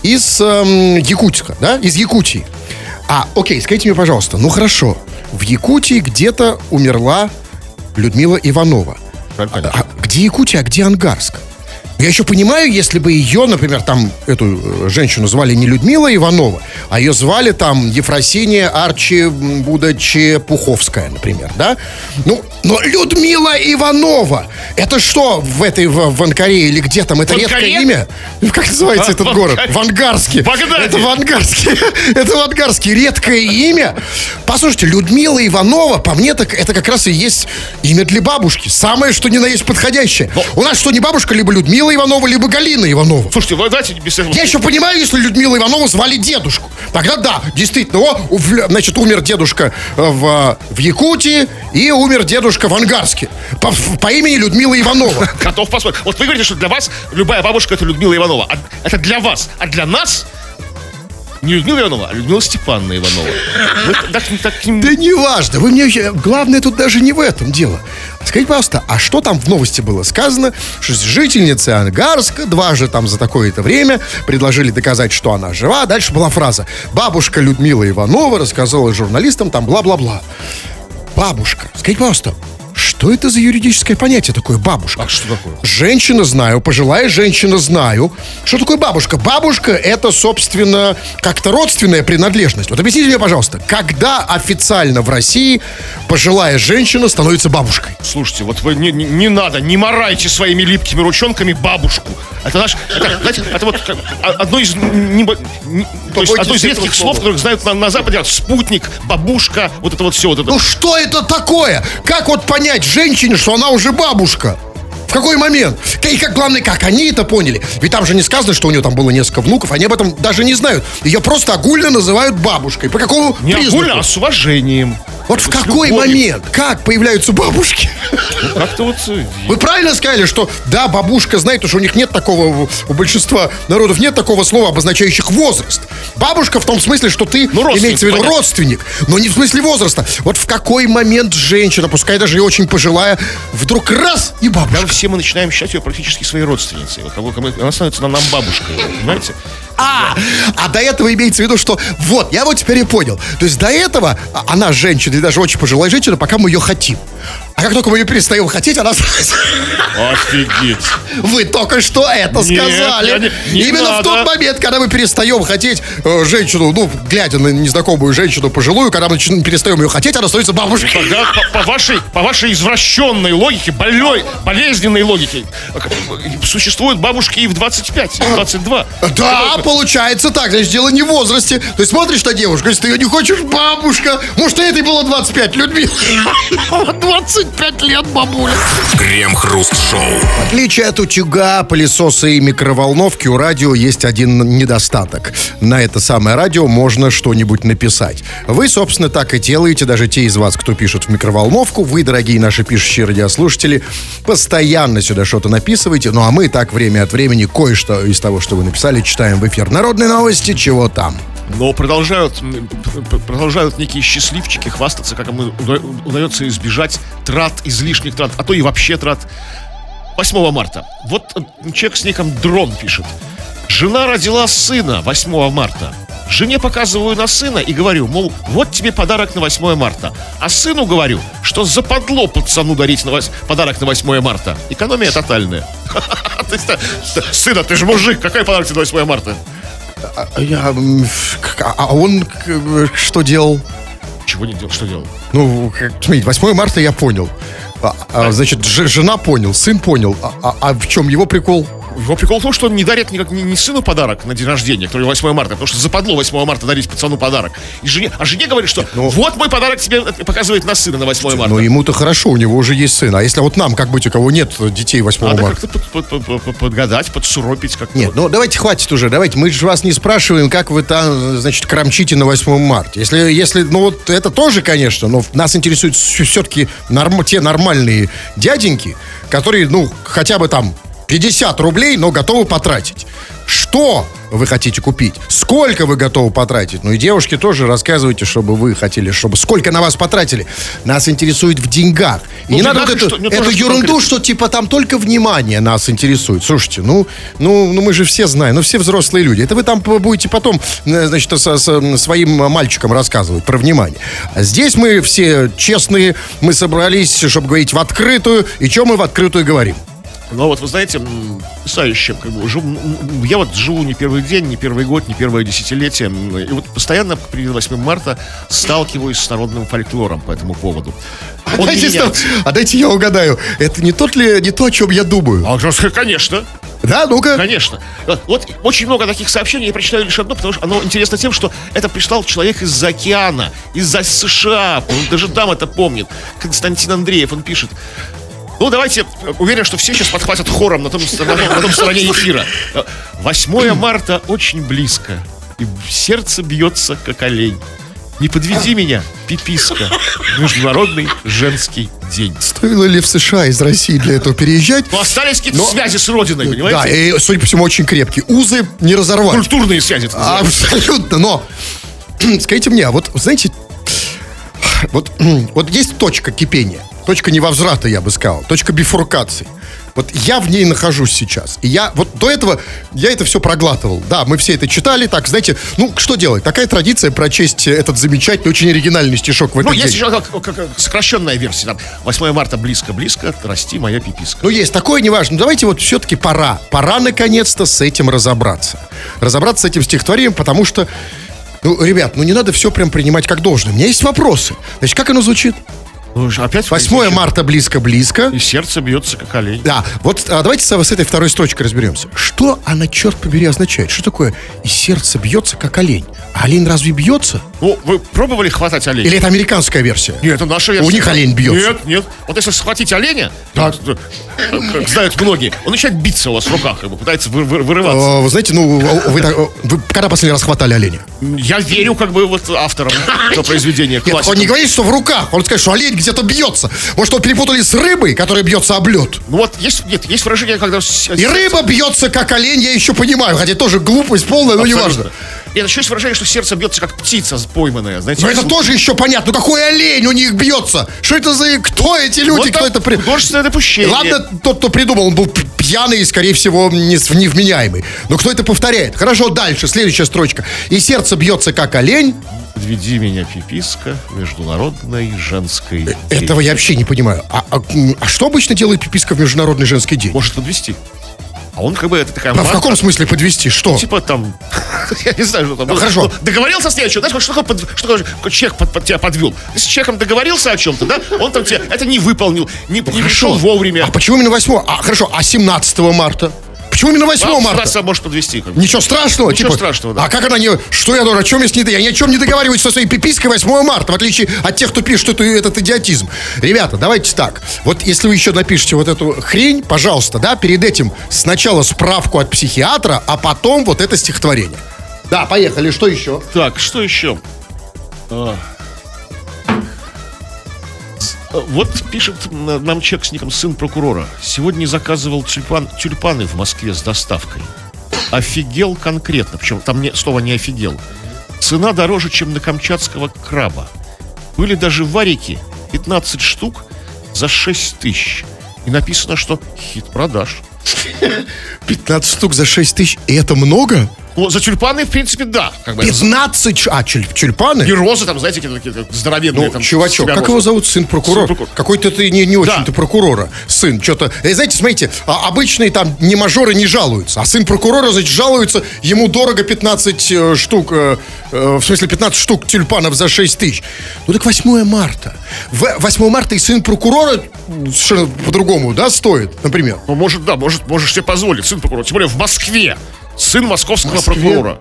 [SPEAKER 3] из эм, Якутска, да, из Якутии. А, окей, скажите мне, пожалуйста, ну хорошо, в Якутии где-то умерла Людмила Иванова.
[SPEAKER 2] Правильно.
[SPEAKER 3] А где Якутия, а где Ангарск? Я еще понимаю, если бы ее, например, там, эту э, женщину звали не Людмила Иванова, а ее звали там Ефросиния Арчи Будачи Пуховская, например, да? Ну, но Людмила Иванова, это что в этой, в, в Анкаре или где там, это
[SPEAKER 2] В
[SPEAKER 3] редкое имя? Как называется
[SPEAKER 2] А,
[SPEAKER 3] этот
[SPEAKER 2] в
[SPEAKER 3] город?
[SPEAKER 2] Анкаре.
[SPEAKER 3] В Ангарске.
[SPEAKER 2] В Багдаде.
[SPEAKER 3] Это в Ангарске. *laughs* Это в Ангарске редкое имя. Послушайте, Людмила Иванова, по мне, так это как раз и есть имя для бабушки. Самое, что ни на есть подходящее. У нас что, не бабушка, либо Людмила Иванова, либо Галина Иванова.
[SPEAKER 2] Слушайте, вы давайте без.
[SPEAKER 3] Я еще понимаю, если Людмила Иванова звали дедушку. Тогда да, действительно, о, значит, умер дедушка э, в, в Якутии и умер дедушка в Ангарске. По, по имени Людмила Иванова. *laughs*
[SPEAKER 2] Готов посмотреть. Вот вы говорите, что для вас любая бабушка это Людмила Иванова. А- это для вас. А для нас не Людмила Иванова, а Людмила Степановна Иванова. Мы так, так
[SPEAKER 3] Да не важно, вы мне Главное тут даже не в этом дело. Скажите, пожалуйста, а что там в новости было сказано? Что жительницы Ангарска дважды там за такое-то время предложили доказать, что она жива. Дальше была фраза. Бабушка Людмила Иванова рассказала журналистам там бла-бла-бла. Бабушка. Скажите, пожалуйста, что это за юридическое понятие такое бабушка?
[SPEAKER 2] А что такое?
[SPEAKER 3] Женщина знаю, пожилая женщина знаю. Что такое бабушка? Бабушка это, собственно, как-то родственная принадлежность. Вот объясните мне, пожалуйста, когда официально в России пожилая женщина становится бабушкой?
[SPEAKER 2] Слушайте, вот вы не, не, не надо, не морайте своими липкими ручонками бабушку. Это наш, это, знаете, это вот как одно из, не не- то есть одно из редких слов, которых знают на, на Западе, спутник, бабушка, вот это вот все, вот это.
[SPEAKER 3] Ну что это такое? Как вот понять женщине, что она уже бабушка? В какой момент? И как главное, как они это поняли? Ведь там же не сказано, что у нее там было несколько внуков, они об этом даже не знают. Ее просто огульно называют бабушкой. По какому
[SPEAKER 2] не
[SPEAKER 3] признаку?
[SPEAKER 2] огульно, а с уважением.
[SPEAKER 3] Вот в какой
[SPEAKER 2] любовью.
[SPEAKER 3] момент? Как появляются бабушки?
[SPEAKER 2] Как-то вот...
[SPEAKER 3] Вы правильно сказали, что да, бабушка знает, что у них нет такого, у большинства народов нет такого слова, обозначающих возраст. Бабушка в том смысле, что ты,
[SPEAKER 2] Ну,
[SPEAKER 3] имеется в виду,
[SPEAKER 2] понятно.
[SPEAKER 3] родственник, но не в смысле возраста. Вот в какой момент женщина, пускай даже и очень пожилая, вдруг раз и
[SPEAKER 2] Когда
[SPEAKER 3] бабушка.
[SPEAKER 2] все мы начинаем считать ее практически своей родственницей. Вот она становится на нам бабушкой, понимаете?
[SPEAKER 3] А, а до этого имеется в виду, что вот, я вот теперь и понял. То есть до этого а- она женщина, и даже очень пожилая женщина, пока мы ее хотим. А как только мы ее перестаем хотеть, она сразу...
[SPEAKER 2] Офигеть.
[SPEAKER 3] Вы только что это
[SPEAKER 2] Нет,
[SPEAKER 3] сказали.
[SPEAKER 2] не- не
[SPEAKER 3] Именно в
[SPEAKER 2] надо.
[SPEAKER 3] тот момент, когда мы перестаем хотеть э, женщину, ну, глядя на незнакомую женщину пожилую, когда мы начинаем- перестаем ее хотеть, она становится бабушкой.
[SPEAKER 2] Тогда по, по вашей, по вашей извращенной логике, больной, болезненной логике, э, существуют бабушки и в 25, и в 22.
[SPEAKER 3] Да, получается так. Значит, дело не в возрасте. Ты смотришь на девушку, если ты ее не хочешь, бабушка. Может, и этой было 25, Людмила. *laughs* 25 лет, бабуля.
[SPEAKER 1] Крем-хруст-шоу.
[SPEAKER 3] В отличие от утюга, пылесоса и микроволновки, у радио есть один недостаток. На это самое радио можно что-нибудь написать. Вы, собственно, так и делаете, даже те из вас, кто пишет в микроволновку. Вы, дорогие наши пишущие радиослушатели, постоянно сюда что-то написываете. Ну, а мы так время от времени кое-что из того, что вы написали, читаем в эфир. Народные новости, чего там?
[SPEAKER 2] Но продолжают, продолжают некие счастливчики хвастаться, как им уда- удается избежать трат, излишних трат, а то и вообще трат. 8 марта. Вот э, человек с ником Дрон пишет. Жена родила сына 8 марта. Жене показываю на сына и говорю, мол, вот тебе подарок на 8 марта. А сыну говорю, что западло пацану дарить на вось- подарок на 8 марта. Экономия тотальная. *laughs* Сына, ты же мужик, какой подарок тебе на 8 марта?
[SPEAKER 3] А, я, к- а- а он что делал?
[SPEAKER 2] Чего не делал, что делал?
[SPEAKER 3] Ну, смотрите, 8 марта я понял. А, а, значит, жена понял, сын понял. А, а- а в чем его прикол?
[SPEAKER 2] Его прикол в том, что он не дарит никак, ни, ни сыну подарок на день рождения, который 8 марта, потому что западло 8 марта дарить пацану подарок. И жене, а жене говорит, что
[SPEAKER 3] ну-
[SPEAKER 2] вот мой подарок тебе э, показывает на сына на 8 марта.
[SPEAKER 3] Ну, ему-то хорошо, у него уже есть сын. А если вот нам, как быть, у кого нет детей 8
[SPEAKER 2] Надо
[SPEAKER 3] марта?
[SPEAKER 2] как-то под- под- под- под- подгадать, подсуропить как-то.
[SPEAKER 3] Нет, ну давайте хватит уже, давайте. Мы же вас не спрашиваем, как вы там, значит, крамчите на 8 марта. Если, если, ну вот это тоже, конечно, но нас интересуют все-таки те нормальные дяденьки, которые, ну, хотя бы там 50 рублей, но готовы потратить. Что вы хотите купить? Сколько вы готовы потратить? Ну и девушки тоже рассказывайте, чтобы вы хотели, чтобы сколько на вас потратили. Нас интересует в деньгах. И
[SPEAKER 2] Ну,
[SPEAKER 3] не надо вот эту,
[SPEAKER 2] что?
[SPEAKER 3] Эту ерунду,
[SPEAKER 2] конкретно?
[SPEAKER 3] что типа там только внимание нас интересует. Слушайте, ну, ну, ну мы же все знаем, ну все взрослые люди. Это вы там будете потом, э, значит, со- со- своим мальчикам рассказывать про внимание. А здесь мы все честные, мы собрались, чтобы говорить в открытую. И что мы в открытую говорим?
[SPEAKER 2] Но вот вы знаете, потрясающе, как бы, жив- я вот живу не первый день, не первый год, не первое десятилетие, и вот постоянно при 8 марта сталкиваюсь с народным фольклором по этому поводу. Он не
[SPEAKER 3] дайте,
[SPEAKER 2] меняется.
[SPEAKER 3] а дайте я угадаю, это не тот ли, не то, о чем я думаю?
[SPEAKER 2] А, конечно,
[SPEAKER 3] Да, ну-ка.
[SPEAKER 2] Конечно. Вот- Вот очень много таких сообщений, я прочитаю лишь одно, потому что оно интересно тем, что это прислал человек из-за океана, из-за США, он даже там это помнит. Константин Андреев, он пишет. Ну, давайте, э, уверен, что все сейчас подхватят хором на том, на том- на том стороне эфира. 8 марта очень близко, и сердце бьется, как олень. Не подведи меня, пиписка. Международный женский день.
[SPEAKER 3] Стоило ли в США из России для этого переезжать?
[SPEAKER 2] Ну, остались какие-то
[SPEAKER 3] Но-
[SPEAKER 2] связи с родиной,
[SPEAKER 3] Да,
[SPEAKER 2] понимаете?
[SPEAKER 3] и, судя по всему, очень крепкие. Узы не разорвать.
[SPEAKER 2] Культурные связи.
[SPEAKER 3] Абсолютно, но *clears throat* скажите мне, а вот знаете, вот, *clears throat* вот есть точка кипения, точка невозврата, я бы сказал, точка бифуркации. Вот я в ней нахожусь сейчас. И я вот до этого я это все проглатывал. Да, мы все это читали. Так, знаете, ну что делать? Такая традиция прочесть этот замечательный, очень оригинальный стишок в этот
[SPEAKER 2] Ну, есть еще как, как- сокращенная версия. Там, 8 марта близко-близко, расти моя пиписка.
[SPEAKER 3] Ну, есть такое, неважно. Но давайте вот все-таки пора. Пора, наконец-то, с этим разобраться. Разобраться с этим стихотворением, потому что, ну, ребят, ну не надо все прям принимать как должное. У меня есть вопросы. Значит, как оно звучит?
[SPEAKER 2] Ну, опять
[SPEAKER 3] 8 марта близко-близко.
[SPEAKER 2] И сердце бьется, как олень.
[SPEAKER 3] Да, вот а, давайте с, с этой второй строчкой разберемся. Что она, черт побери, означает? Что такое «и сердце бьется, как олень»? А олень разве бьется?
[SPEAKER 2] Ну, вы пробовали хватать оленя?
[SPEAKER 3] Или это американская версия?
[SPEAKER 2] Нет, это наша версия.
[SPEAKER 3] У них олень бьется.
[SPEAKER 2] Нет, нет. Вот если схватить оленя,
[SPEAKER 3] Так.
[SPEAKER 2] как, как знают многие, он начинает биться у вас в руках, как бы, пытается вы- вы- вырываться.
[SPEAKER 3] Э, Вы знаете, ну, вы, э, вы когда последний раз хватали оленя?
[SPEAKER 2] Я верю, как бы, вот авторам этого произведения.
[SPEAKER 3] Нет, он не говорит, что в руках. Он скажет, что олень где-то бьется. Может, его перепутали с рыбой, которая бьется об лед.
[SPEAKER 2] Ну вот, есть, нет, есть выражение, когда...
[SPEAKER 3] И рыба бьется, как олень, я еще понимаю. Хотя тоже глупость полная, но
[SPEAKER 2] Абсолютно.
[SPEAKER 3] неважно.
[SPEAKER 2] Это еще есть выражение, что сердце бьется как птица пойманная, знаете.
[SPEAKER 3] Но это тоже еще понятно. Ну какой олень у них бьется? Что это за... Кто эти люди?
[SPEAKER 2] Вот
[SPEAKER 3] Кто это... при-
[SPEAKER 2] Художественное допущение.
[SPEAKER 3] Ладно, тот, кто придумал, он был пьяный и, скорее всего, невменяемый. Но кто это повторяет? Хорошо, дальше, следующая строчка. И сердце бьется, как олень.
[SPEAKER 2] Подведи меня, пиписка, международной женской день.
[SPEAKER 3] Этого я вообще не понимаю. А, а, а что обычно делает пиписка в Международный женский день?
[SPEAKER 2] Может подвести. А он как бы, это такая...
[SPEAKER 3] А в каком смысле подвести? Что?
[SPEAKER 2] Типа там, *laughs* я не знаю, что там.
[SPEAKER 3] Ну, хорошо.
[SPEAKER 2] Ну, Договорился с ней о чем? Знаешь, что такое, под- что такое человек под, под тебя подвел? Ты с человеком договорился о чем-то, да? Он там тебе это не выполнил, не, не пришел вовремя.
[SPEAKER 3] А почему именно 8? А, хорошо, а 17 марта? Почему именно 8
[SPEAKER 2] А,
[SPEAKER 3] марта?
[SPEAKER 2] Вас может подвести. Как.
[SPEAKER 3] Ничего страшного?
[SPEAKER 2] Ничего страшного, да.
[SPEAKER 3] А как она не... Что я должен? О чем я с ней... Я ни о чем не договариваюсь со своей пипиской 8 марта, в отличие от тех, кто пишет эту, этот идиотизм. Ребята, давайте так. Вот если вы еще напишите вот эту хрень, пожалуйста, да, перед этим сначала справку от психиатра, а потом вот это стихотворение. Да, поехали. Что еще?
[SPEAKER 2] Так, что еще? А, Вот пишет нам человек с ником сын прокурора. Сегодня заказывал тюльпан, тюльпаны в Москве с доставкой. Офигел конкретно. Причем там не, слово не офигел. Цена дороже, чем на камчатского краба. Были даже варики 15 штук за 6 тысяч. И написано, что хит продаж.
[SPEAKER 3] 15 штук за 6 тысяч. И это много?
[SPEAKER 2] За тюльпаны, в принципе, да. Как бы,
[SPEAKER 3] 15... ч- А, тюль- тюльпаны?
[SPEAKER 2] и розы там, знаете, какие-то такие здоровенные.
[SPEAKER 3] Ну,
[SPEAKER 2] там,
[SPEAKER 3] чувачок, как
[SPEAKER 2] розы.
[SPEAKER 3] его зовут? Сын прокурора?
[SPEAKER 2] Сын прокурора.
[SPEAKER 3] Какой-то ты не, не очень-то прокурора. Сын, что-то... Э, знаете, смотрите, а, обычные там не мажоры не жалуются, а сын прокурора, значит, жалуется, ему дорого 15 э, штук, э, э, в смысле 15 штук тюльпанов за 6 тысяч. Ну так 8 марта. В, 8 марта и сын прокурора совершенно по-другому, да, стоит, например.
[SPEAKER 2] Ну, может, да, может, можешь себе позволить, сын прокурора. Тем более в Москве. Сын московского
[SPEAKER 3] Москве?
[SPEAKER 2] прокурора.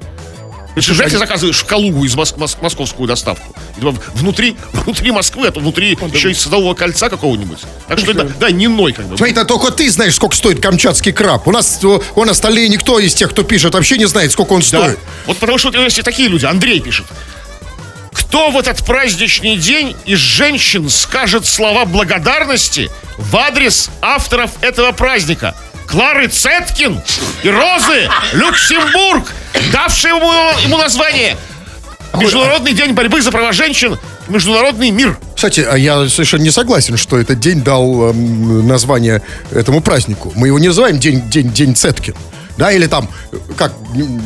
[SPEAKER 2] Ты же ты заказываешь Калугу из мос- мос- московскую доставку. И Внутри, *laughs* внутри Москвы, а то внутри еще из Садового кольца какого-нибудь. Так что, да, да, не ной как бы.
[SPEAKER 3] Смотри, это только ты знаешь, сколько стоит камчатский краб. У нас, о, он остальные никто из тех, кто пишет, вообще не знает, сколько он
[SPEAKER 2] Да.
[SPEAKER 3] стоит.
[SPEAKER 2] Вот потому что есть и такие люди. Андрей пишет. Кто в этот праздничный день из женщин скажет слова благодарности в адрес авторов этого праздника? Клары Цеткин и Розы Люксембург, давшие ему, ему название Международный день борьбы за права женщин, Международный мир.
[SPEAKER 3] Кстати, а я совершенно не согласен, что этот день дал эм, название этому празднику. Мы его не называем день, день, день Цеткин. Да, или там, как,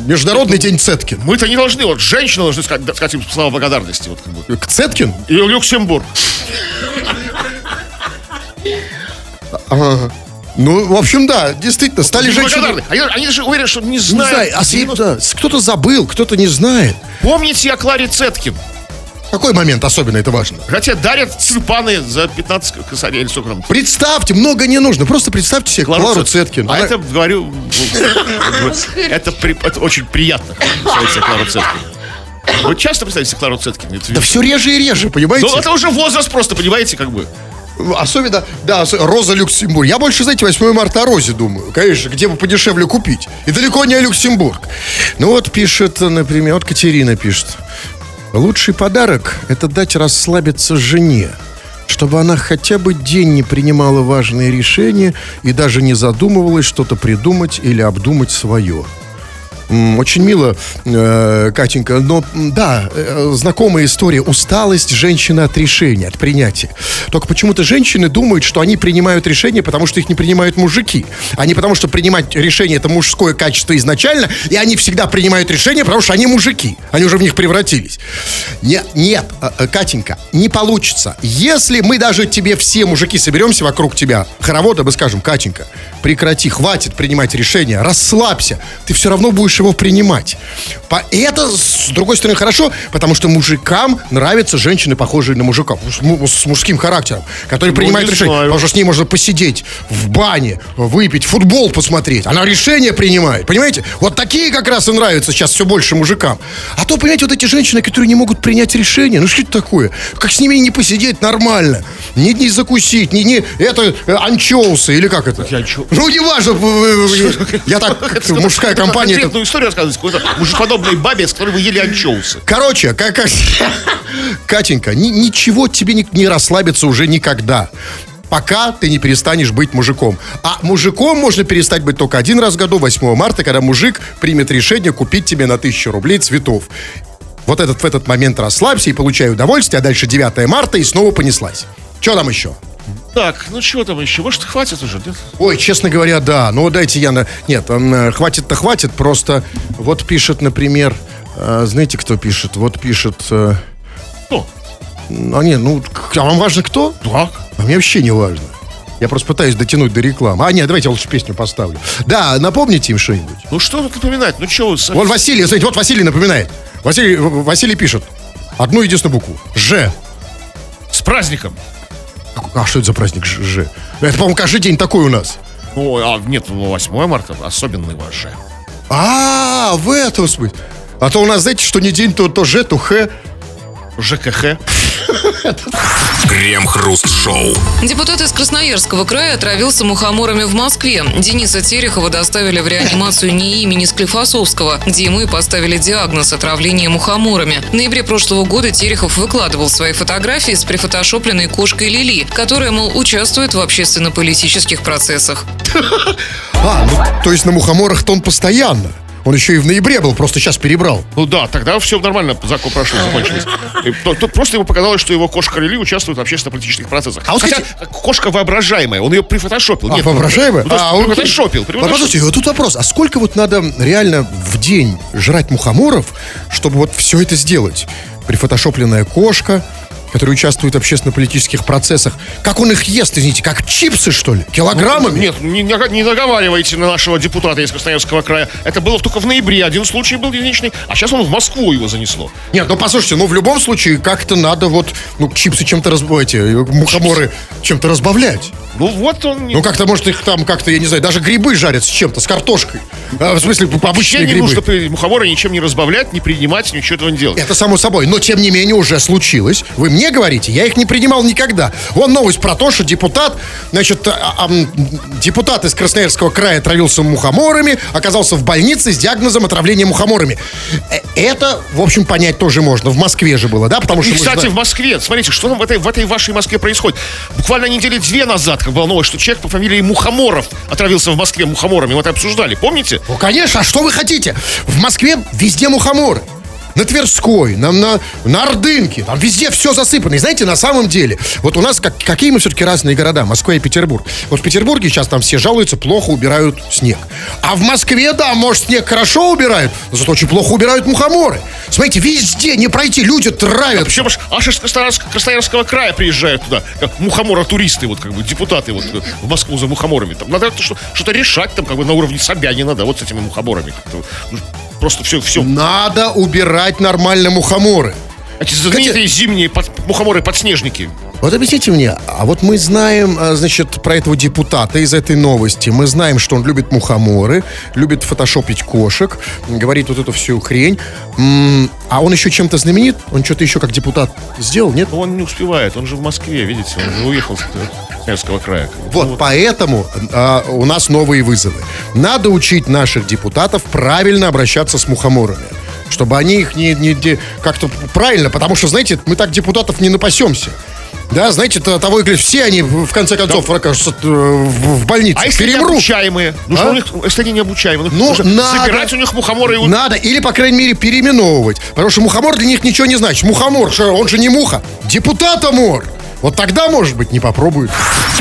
[SPEAKER 3] Международный день Цеткин.
[SPEAKER 2] Мы-то не должны, вот женщины должны сказать, сказать им слова благодарности. Вот, как бы.
[SPEAKER 3] К Цеткин?
[SPEAKER 2] И Люксембург.
[SPEAKER 3] Ну, в общем, да, действительно, стали женщины...
[SPEAKER 2] Они, они же уверены, что не
[SPEAKER 3] Не
[SPEAKER 2] знают.
[SPEAKER 3] знаю, а с-
[SPEAKER 2] 90
[SPEAKER 3] да, с- кто-то забыл, кто-то не знает.
[SPEAKER 2] Помните о Кларе Цеткин?
[SPEAKER 3] Какой момент особенно это важно?
[SPEAKER 2] Хотя дарят тюльпаны за 15 косарей или сколько там.
[SPEAKER 3] Представьте, много не нужно. Просто представьте себе Клару, Цеткин.
[SPEAKER 2] А
[SPEAKER 3] Она-
[SPEAKER 2] это, говорю, *laughs* это, очень приятно. Представить себе Клару Цеткин. Вы часто представляете себе Клару Цеткин?
[SPEAKER 3] Да все реже и реже, понимаете?
[SPEAKER 2] Ну, это уже возраст просто, понимаете, как бы.
[SPEAKER 3] Особенно, да, Роза Люксембург. Я больше, знаете, 8 марта о Розе думаю. Конечно, где бы подешевле купить. И далеко не Люксембург. Ну вот пишет, например, вот Катерина пишет. Лучший подарок – это дать расслабиться жене, чтобы она хотя бы день не принимала важные решения и даже не задумывалась что-то придумать или обдумать свое. Очень мило, э, Катенька, но да, э, знакомая история. Усталость женщины от решения, от принятия. Только почему-то женщины думают, что они принимают решения, потому что их не принимают мужики. А не потому, что принимать решение это мужское качество изначально, и они всегда принимают решения, потому что они мужики. Они уже в них превратились. Не- нет, э, э, Катенька, не получится. Если мы даже тебе все мужики соберемся вокруг тебя, хоровода, мы скажем, Катенька, прекрати, хватит принимать решения, расслабься, ты все равно будешь его принимать. По- это, с другой стороны, хорошо, потому что мужикам нравятся женщины, похожие на мужиков, с, му- с мужским характером, которые принимают
[SPEAKER 2] не
[SPEAKER 3] решения. Потому что с ней можно посидеть в бане, выпить, футбол посмотреть. Она решение принимает, понимаете? Вот такие как раз и нравятся сейчас все больше мужикам. А то, понимаете, вот эти женщины, которые не могут принять решение, ну что это такое? Как с ними не посидеть нормально? Не, не закусить, не, не это э, анчоусы или как это?
[SPEAKER 2] Анчоусы?
[SPEAKER 3] Ну, не важно. Я так, мужская компания.
[SPEAKER 2] Историю рассказывать какой-то мужеподобной бабе, с которой вы ели анчоусы.
[SPEAKER 3] Короче, как, как- *laughs* Катенька, ни- ничего тебе не, не расслабиться уже никогда. пока ты не перестанешь быть мужиком. А мужиком можно перестать быть только один раз в году, 8 марта, когда мужик примет решение купить тебе на 1000 рублей цветов. Вот этот, в этот момент расслабься и получай удовольствие, а дальше 9 марта и снова понеслась. Что там еще?
[SPEAKER 2] Так, ну чего там еще? Может, хватит уже, нет?
[SPEAKER 3] Ой, честно говоря, да. Ну, дайте я на... Нет, хватит-то хватит, просто вот пишет, например... э, знаете, кто пишет? Вот пишет... э,
[SPEAKER 2] Кто?
[SPEAKER 3] а не, ну, а вам важно кто?
[SPEAKER 2] Так.
[SPEAKER 3] А мне вообще не важно. Я просто пытаюсь дотянуть до рекламы. А, нет, давайте я лучше песню поставлю. Да, напомните им что-нибудь.
[SPEAKER 2] Ну что тут напоминать? Ну что вы...
[SPEAKER 3] Вон Василий, смотрите, вот Василий напоминает. Василий, Василий пишет. Одну единственную букву. Ж.
[SPEAKER 2] С праздником.
[SPEAKER 3] А что это за праздник Ж? Ж? Это, по-моему, каждый день такой у нас.
[SPEAKER 2] Ну, а нет, ну, 8 марта особенный ваш же.
[SPEAKER 3] А, в этом смысле. А то у нас, знаете, что не день, то, то Ж, то Х.
[SPEAKER 2] ЖКХ.
[SPEAKER 1] Крем-хруст-шоу.
[SPEAKER 4] Депутат из Красноярского края отравился мухоморами в Москве. Дениса Терехова доставили в реанимацию НИИ имени Склифосовского, где ему и поставили диагноз отравления мухоморами. В ноябре прошлого года Терехов выкладывал свои фотографии с прифотошопленной кошкой Лили, которая, мол, участвует в общественно-политических процессах. *laughs*
[SPEAKER 3] А, ну, то есть на мухоморах-то он постоянно. Он еще и в ноябре был, просто сейчас перебрал.
[SPEAKER 2] Ну да, тогда все нормально, закон прошлый закончилось. И то- Тут просто ему показалось, что его кошка Лили участвует в общественно-политических процессах.
[SPEAKER 3] А вот
[SPEAKER 2] Хотя
[SPEAKER 3] скажите-
[SPEAKER 2] кошка воображаемая, он ее прифотошопил.
[SPEAKER 3] А,
[SPEAKER 2] Нет,
[SPEAKER 3] воображаемая?
[SPEAKER 2] Ну, то есть
[SPEAKER 3] а, окей.
[SPEAKER 2] прифотошопил. Прифотошопил.
[SPEAKER 3] Подождите, вот тут вопрос. А сколько вот надо реально в день жрать мухоморов, чтобы вот все это сделать? Прифотошопленная кошка, которая участвует в общественно-политических процессах. Как он их ест, извините, как чипсы, что ли? Килограммами?
[SPEAKER 2] Нет, не, не- наговаривайте на нашего депутата из Красноярского края. Это было только в ноябре. Один случай был единичный, а сейчас он в Москву его занесло.
[SPEAKER 3] Нет, ну послушайте, ну в любом случае как-то надо вот, ну, чипсы чем-то разбавлять, мухоморы чем-то разбавлять.
[SPEAKER 2] Ну вот он...
[SPEAKER 3] Ну как-то, может, их там как-то, я не знаю, даже грибы жарят с чем-то, с картошкой. А, в смысле, обычные
[SPEAKER 2] не
[SPEAKER 3] грибы.
[SPEAKER 2] нужно мухоморы ничем не разбавлять, не принимать, ничего этого не делать.
[SPEAKER 3] Это само собой, но тем не менее уже случилось. Вы мне говорите, я их не принимал никогда. Вон новость про то, что депутат, значит, а, а, депутат из Красноярского края отравился мухоморами, оказался в больнице с диагнозом отравления мухоморами. Э, Это, в общем, понять тоже можно. В Москве же было, да? Потому что
[SPEAKER 2] И, кстати,
[SPEAKER 3] знаем-
[SPEAKER 2] в Москве, смотрите, что там в этой, в этой вашей Москве происходит. Буквально недели две назад, как была новость, что человек по фамилии Мухоморов отравился в Москве мухоморами. Мы это обсуждали, помните?
[SPEAKER 3] Ну, конечно, а что вы хотите? В Москве везде мухоморы. На Тверской, на, на, на Ордынке, там везде все засыпано. И знаете, на самом деле, вот у нас как, какие мы все-таки разные города, Москва и Петербург. Вот в Петербурге сейчас там все жалуются, плохо убирают снег. А в Москве, да, может, снег хорошо убирают, но зато очень плохо убирают мухоморы. Смотрите, везде не пройти, люди травят.
[SPEAKER 2] Причем аж, аж из Красноярск- Красноярского края приезжают туда, как мухомора-туристы, вот как бы депутаты вот э, в Москву за мухоморами. Там надо что- что-то решать там как бы на уровне Собянина, да, вот с этими мухоморами. Просто все, все.
[SPEAKER 3] Надо убирать нормально мухоморы.
[SPEAKER 2] Эти знаменитые зимние под- мухоморы-подснежники.
[SPEAKER 3] Вот объясните мне, а вот мы знаем, а, значит, про этого депутата из этой новости. Мы знаем, что он любит мухоморы, любит фотошопить кошек, говорит вот эту всю хрень. А он еще чем-то знаменит? Он что-то еще как депутат сделал, нет?
[SPEAKER 2] Но он не успевает, он же в Москве, видите, он же уехал с Красноярского края.
[SPEAKER 3] Вот, поэтому а, у нас новые вызовы. Надо учить наших депутатов правильно обращаться с мухоморами. Чтобы они их не, не- не- как-то правильно, потому что, знаете, мы так депутатов не напасемся. Да, знаете, то- того и все они в конце концов окажутся э, в, больнице.
[SPEAKER 2] А если
[SPEAKER 3] Перемрут.
[SPEAKER 2] обучаемые? Ну,
[SPEAKER 3] А?
[SPEAKER 2] что у них, если они не обучаемые?
[SPEAKER 3] Ну,
[SPEAKER 2] нужно
[SPEAKER 3] надо.
[SPEAKER 2] Забирать у них мухоморы и...
[SPEAKER 3] Надо, или, по крайней мере, переименовывать. Потому что мухомор для них ничего не значит. Мухомор, он же не муха. Депутатомор. Вот тогда, может быть, не попробуют.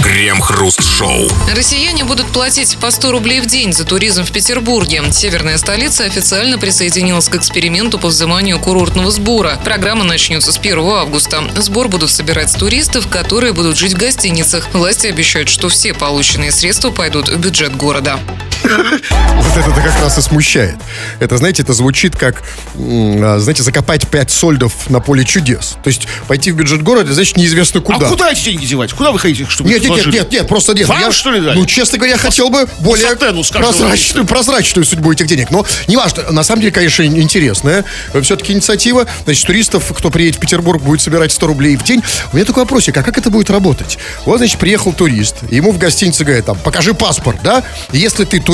[SPEAKER 1] Крем-хруст-шоу.
[SPEAKER 4] Россияне будут платить по 100 рублей в день за туризм в Петербурге. Северная столица официально присоединилась к эксперименту по взиманию курортного сбора. Программа начнется с 1 августа. Сбор будут собирать с туристов, которые будут жить в гостиницах. Власти обещают, что все полученные средства пойдут в бюджет города. *laughs*
[SPEAKER 3] Вот это как раз и смущает. Это, знаете, это звучит как, а, знаете, закопать 5 сольдов на поле чудес. То есть пойти в бюджет города, значит, неизвестно куда.
[SPEAKER 2] А куда эти деньги девать? Куда вы хотите, чтобы
[SPEAKER 3] Нет, нет, нет, нет, просто нет.
[SPEAKER 2] Вам, что ли, дали?
[SPEAKER 3] Ну, честно говоря, я хотел бы более прозрачную, прозрачную судьбу этих денег. Но неважно, на самом деле, конечно, интересная все-таки инициатива. Значит, туристов, кто приедет в Петербург, будет собирать 100 рублей в день. У меня такой вопросик, а как это будет работать? Вот, значит, приехал турист, ему в гостинице говорят, там, покажи паспорт, да? Если ты турист,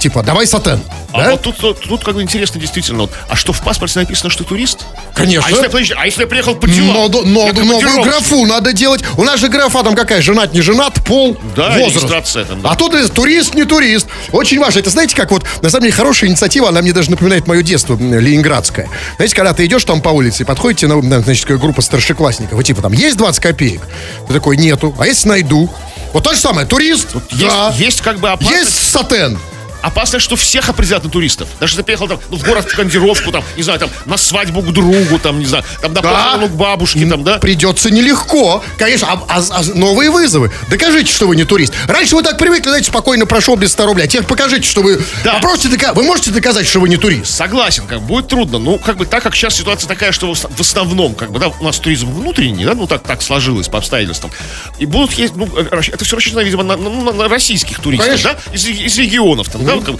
[SPEAKER 3] типа, давай сатен.
[SPEAKER 2] А
[SPEAKER 3] да?
[SPEAKER 2] вот тут, тут, тут как бы интересно действительно. Вот, а что в паспорте написано, что турист?
[SPEAKER 3] Конечно.
[SPEAKER 2] А если, подожди, а если я приехал по делам?
[SPEAKER 3] Но, но
[SPEAKER 2] Я
[SPEAKER 3] новую графу надо делать. У нас же графа там какая, женат, не женат, пол,
[SPEAKER 2] Да,
[SPEAKER 3] возраст.
[SPEAKER 2] там, да.
[SPEAKER 3] А тут и турист, не турист. Очень важно. Это знаете, как вот, на самом деле, хорошая инициатива, она мне даже напоминает мое детство, ленинградское. Знаете, когда ты идешь там по улице и подходите, на, на, значит, группа старшеклассников, и типа там, есть 20 копеек? Ты такой, нету. А если найду? Вот то же самое, турист,
[SPEAKER 2] Есть,
[SPEAKER 3] да.
[SPEAKER 2] есть как бы опасность,
[SPEAKER 3] Есть сатен.
[SPEAKER 2] Опасность, что всех определят на туристов. Даже если ты приехал там, ну, в город в командировку, там, не знаю, там, на свадьбу к другу, там, не знаю, там, на
[SPEAKER 3] Да.
[SPEAKER 2] к бабушке, там, да?
[SPEAKER 3] Придется нелегко. Конечно, а, а- а новые вызовы. Докажите, что вы не турист. Раньше вы так привыкли, знаете, спокойно прошел без 100 рублей. А теперь покажите, что вы...
[SPEAKER 2] Да.
[SPEAKER 3] Попросите дока- Вы можете доказать, что вы не турист?
[SPEAKER 2] Согласен, как будет трудно. Ну, как бы так как сейчас ситуация такая, что в ос- в основном, как бы, да, у нас туризм внутренний, да, ну так, так сложилось по обстоятельствам. И будут есть, ну, э, это все рассчитано, видимо, на, на- на- на российских туристов,
[SPEAKER 3] Конечно.
[SPEAKER 2] да, из, из регионов, там, да, бы.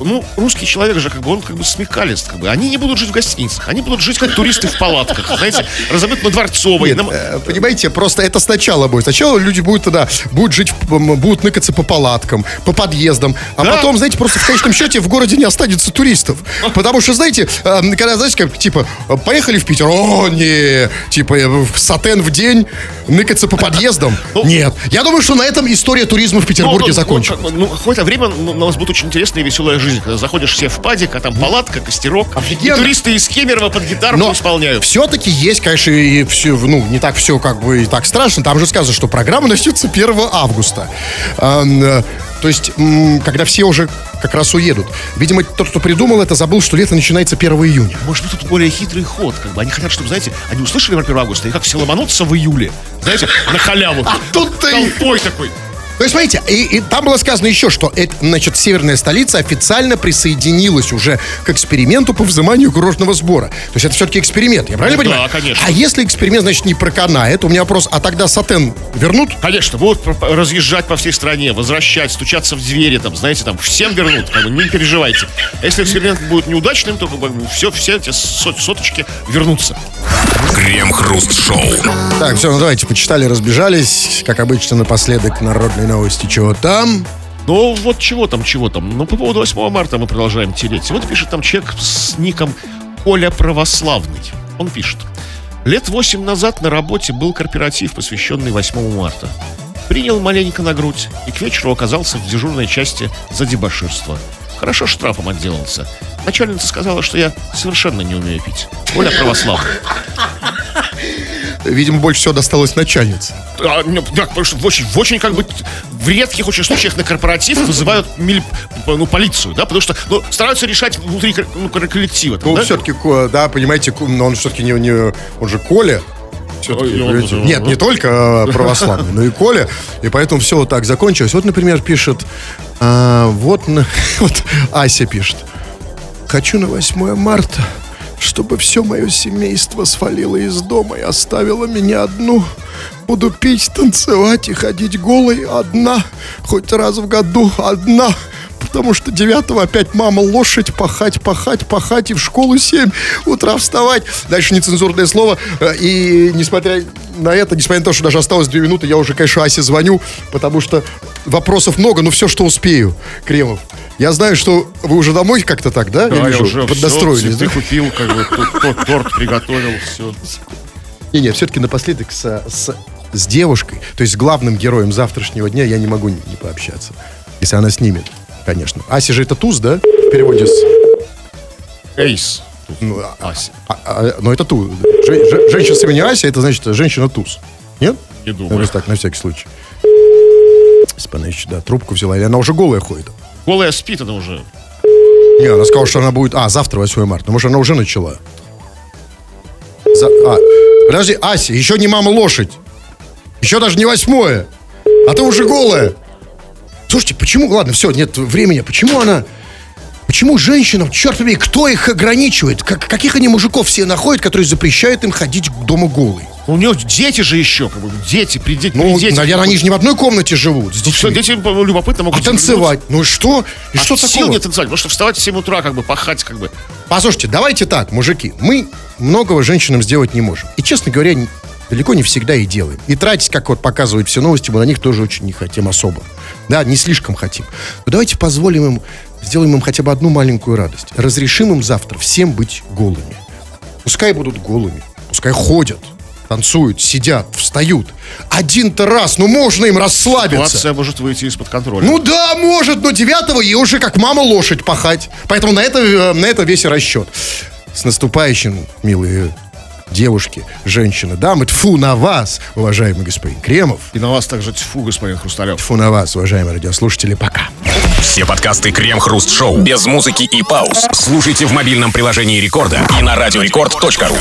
[SPEAKER 2] Ну, русский человек же, как бы, он как бы смекалист, как бы. Они не будут жить в гостиницах, они будут жить как туристы в палатках, знаете, разобьют на Дворцовой.
[SPEAKER 3] Нет,
[SPEAKER 2] на-
[SPEAKER 3] э, понимаете, просто это сначала будет. Сначала люди будут тогда, будут жить, будут ныкаться по палаткам, по подъездам. А
[SPEAKER 2] Да.
[SPEAKER 3] потом, знаете, просто в конечном счете в городе не останется туристов. Потому что, знаете, э, когда, знаете, как, типа, поехали в Питер, о, не, типа, э, в сатен в день, ныкаться по подъездам. *laughs*
[SPEAKER 2] Ну,
[SPEAKER 3] Нет. Я думаю, что на этом история туризма в Петербурге
[SPEAKER 2] Ну, ну,
[SPEAKER 3] закончилась.
[SPEAKER 2] Ну, бы, ну, какое-то время у нас будет очень интересная и веселая жизнь, когда заходишь все в падик, а там палатка, костерок, и
[SPEAKER 3] Офигенно.
[SPEAKER 2] туристы из Кемерово под гитару
[SPEAKER 3] Но
[SPEAKER 2] исполняют.
[SPEAKER 3] все-таки есть, конечно, и все, ну, не так все как бы и так страшно. Там же сказано, что программа начнется 1 августа. Н- то есть, когда все уже как раз уедут. Видимо, тот, кто придумал это, забыл, что лето начинается 1 июня.
[SPEAKER 2] Может быть, тут более хитрый ход, как бы. Они хотят, чтобы, знаете, они услышали про 1 августа, и как все ломанутся в июле, знаете, на халяву.
[SPEAKER 3] А тут ты-
[SPEAKER 2] Толпой такой.
[SPEAKER 3] То есть, смотрите, и, и там было сказано еще, что это, значит, северная столица официально присоединилась уже к эксперименту по взиманию курортного сбора. То есть это все-таки эксперимент, я правильно
[SPEAKER 2] Да,
[SPEAKER 3] понимаю?
[SPEAKER 2] конечно.
[SPEAKER 3] А если эксперимент, значит, не проканает, у меня вопрос, а тогда сатен вернут?
[SPEAKER 2] Конечно, будут разъезжать по всей стране, возвращать, стучаться в двери, там, знаете, там, всем вернут, как бы, не переживайте. А Если эксперимент будет неудачным, то как бы, все, все эти сот- соточки вернутся.
[SPEAKER 1] Крем-хруст-шоу.
[SPEAKER 3] Так, все, ну давайте, почитали, разбежались. Как обычно, напоследок народные новости. Чего там?
[SPEAKER 2] Ну, вот чего там, чего там. Ну, по поводу 8 марта мы продолжаем тереть. Вот пишет там человек с ником Коля Православный. Он пишет. Лет восемь назад на работе был корпоратив, посвященный 8 марта. Принял маленько на грудь и к вечеру оказался в дежурной части за дебоширство. Хорошо штрафом отделался. Начальница сказала, что я совершенно не умею пить. Коля Православный.
[SPEAKER 3] Видимо, больше всего досталось начальнице.
[SPEAKER 2] А, ну, да, потому что в очень, в очень, как бы, в редких очень случаях на корпоратив вызывают мили- ну, полицию, да, потому что ну, стараются решать внутри ну, коллектива. там,
[SPEAKER 3] Ну,
[SPEAKER 2] да?
[SPEAKER 3] все-таки, да, понимаете, но он все-таки не, не... Он же Коля. Всё-таки,
[SPEAKER 2] Ой, он-
[SPEAKER 3] Нет, не только а, *laughs* православный, но и Коля. И поэтому все вот так закончилось. Вот, например, пишет... а, вот, *laughs* вот Ася пишет. Хочу на 8 марта, чтобы все мое семейство свалило из дома и оставило меня одну. Буду пить, танцевать и ходить голой одна. Хоть раз в году одна. Потому что 9 опять мама лошадь, пахать, пахать, пахать и в школу 7 утра вставать. Дальше нецензурное слово. Э, И несмотря на это, несмотря на то, что даже осталось 2 минуты, я уже, конечно, Асе звоню, потому что вопросов много, но все, что успею, Кремов. Я знаю, что вы уже домой как-то так, да?
[SPEAKER 2] Да, я
[SPEAKER 3] вижу,
[SPEAKER 2] уже
[SPEAKER 3] поднастроились,
[SPEAKER 2] все,
[SPEAKER 3] да?
[SPEAKER 2] купил, как бы, т- т- торт приготовил, все.
[SPEAKER 3] Не, не, все-таки напоследок с, с, с девушкой, то есть с главным героем завтрашнего дня я не могу не, не пообщаться. Если она снимет, конечно. Ася же это туз, да? В переводе с...
[SPEAKER 2] Эйс.
[SPEAKER 3] Ну, а-
[SPEAKER 2] Ася.
[SPEAKER 3] а- а, но это туз. Же- же- женщина с именем Ася, это значит женщина туз. Нет?
[SPEAKER 2] Не думаю.
[SPEAKER 3] просто так, на всякий случай. Еще, да, трубку взяла, или она уже голая ходит.
[SPEAKER 2] Голая спит она уже.
[SPEAKER 3] Не, она сказала, что она будет... А, завтра 8 марта. Ну, может, она уже начала. За- а, подожди, Ася, еще не мама лошадь. Еще даже не восьмое. А ты уже голая. Слушайте, почему... Ладно, все, нет времени. Почему она... Почему женщинам, черт побери, кто их ограничивает? Как, каких они мужиков все находят, которые запрещают им ходить к дому голой?
[SPEAKER 2] У нее дети же еще, как бы, дети, при, де-
[SPEAKER 3] Ну,
[SPEAKER 2] при детях.
[SPEAKER 3] наверное, они же не в одной комнате живут с
[SPEAKER 2] Все,
[SPEAKER 3] детьми.
[SPEAKER 2] дети ну, любопытно могут...
[SPEAKER 3] А танцевать? Ну и что? И
[SPEAKER 2] А
[SPEAKER 3] что
[SPEAKER 2] сил
[SPEAKER 3] такого?
[SPEAKER 2] не танцевать, потому что вставать в 7 утра, как бы, пахать, как бы.
[SPEAKER 3] Послушайте, давайте так, мужики. Мы многого женщинам сделать не можем. И, честно говоря, далеко не всегда и делаем. И тратить, как вот показывают все новости, мы на них тоже очень не хотим особо. Да, не слишком хотим. Но давайте позволим им, сделаем им хотя бы одну маленькую радость. Разрешим им завтра всем быть голыми. Пускай будут голыми, пускай ходят. танцуют, сидят, встают. Один-то раз, ну можно им расслабиться.
[SPEAKER 2] Ситуация может выйти из-под контроля.
[SPEAKER 3] Ну да, может, но девятого ей уже как мама лошадь пахать. Поэтому на это, э, на это весь расчет. С наступающим, милые девушки, женщины, дамы, тфу на вас, уважаемый господин Кремов.
[SPEAKER 2] И на вас также тьфу, господин Хрусталев.
[SPEAKER 3] Тфу на вас, уважаемые радиослушатели, пока.
[SPEAKER 1] Все подкасты Крем-Хруст-Шоу без музыки и пауз слушайте в мобильном приложении Рекорда и на радиорекорд.ру.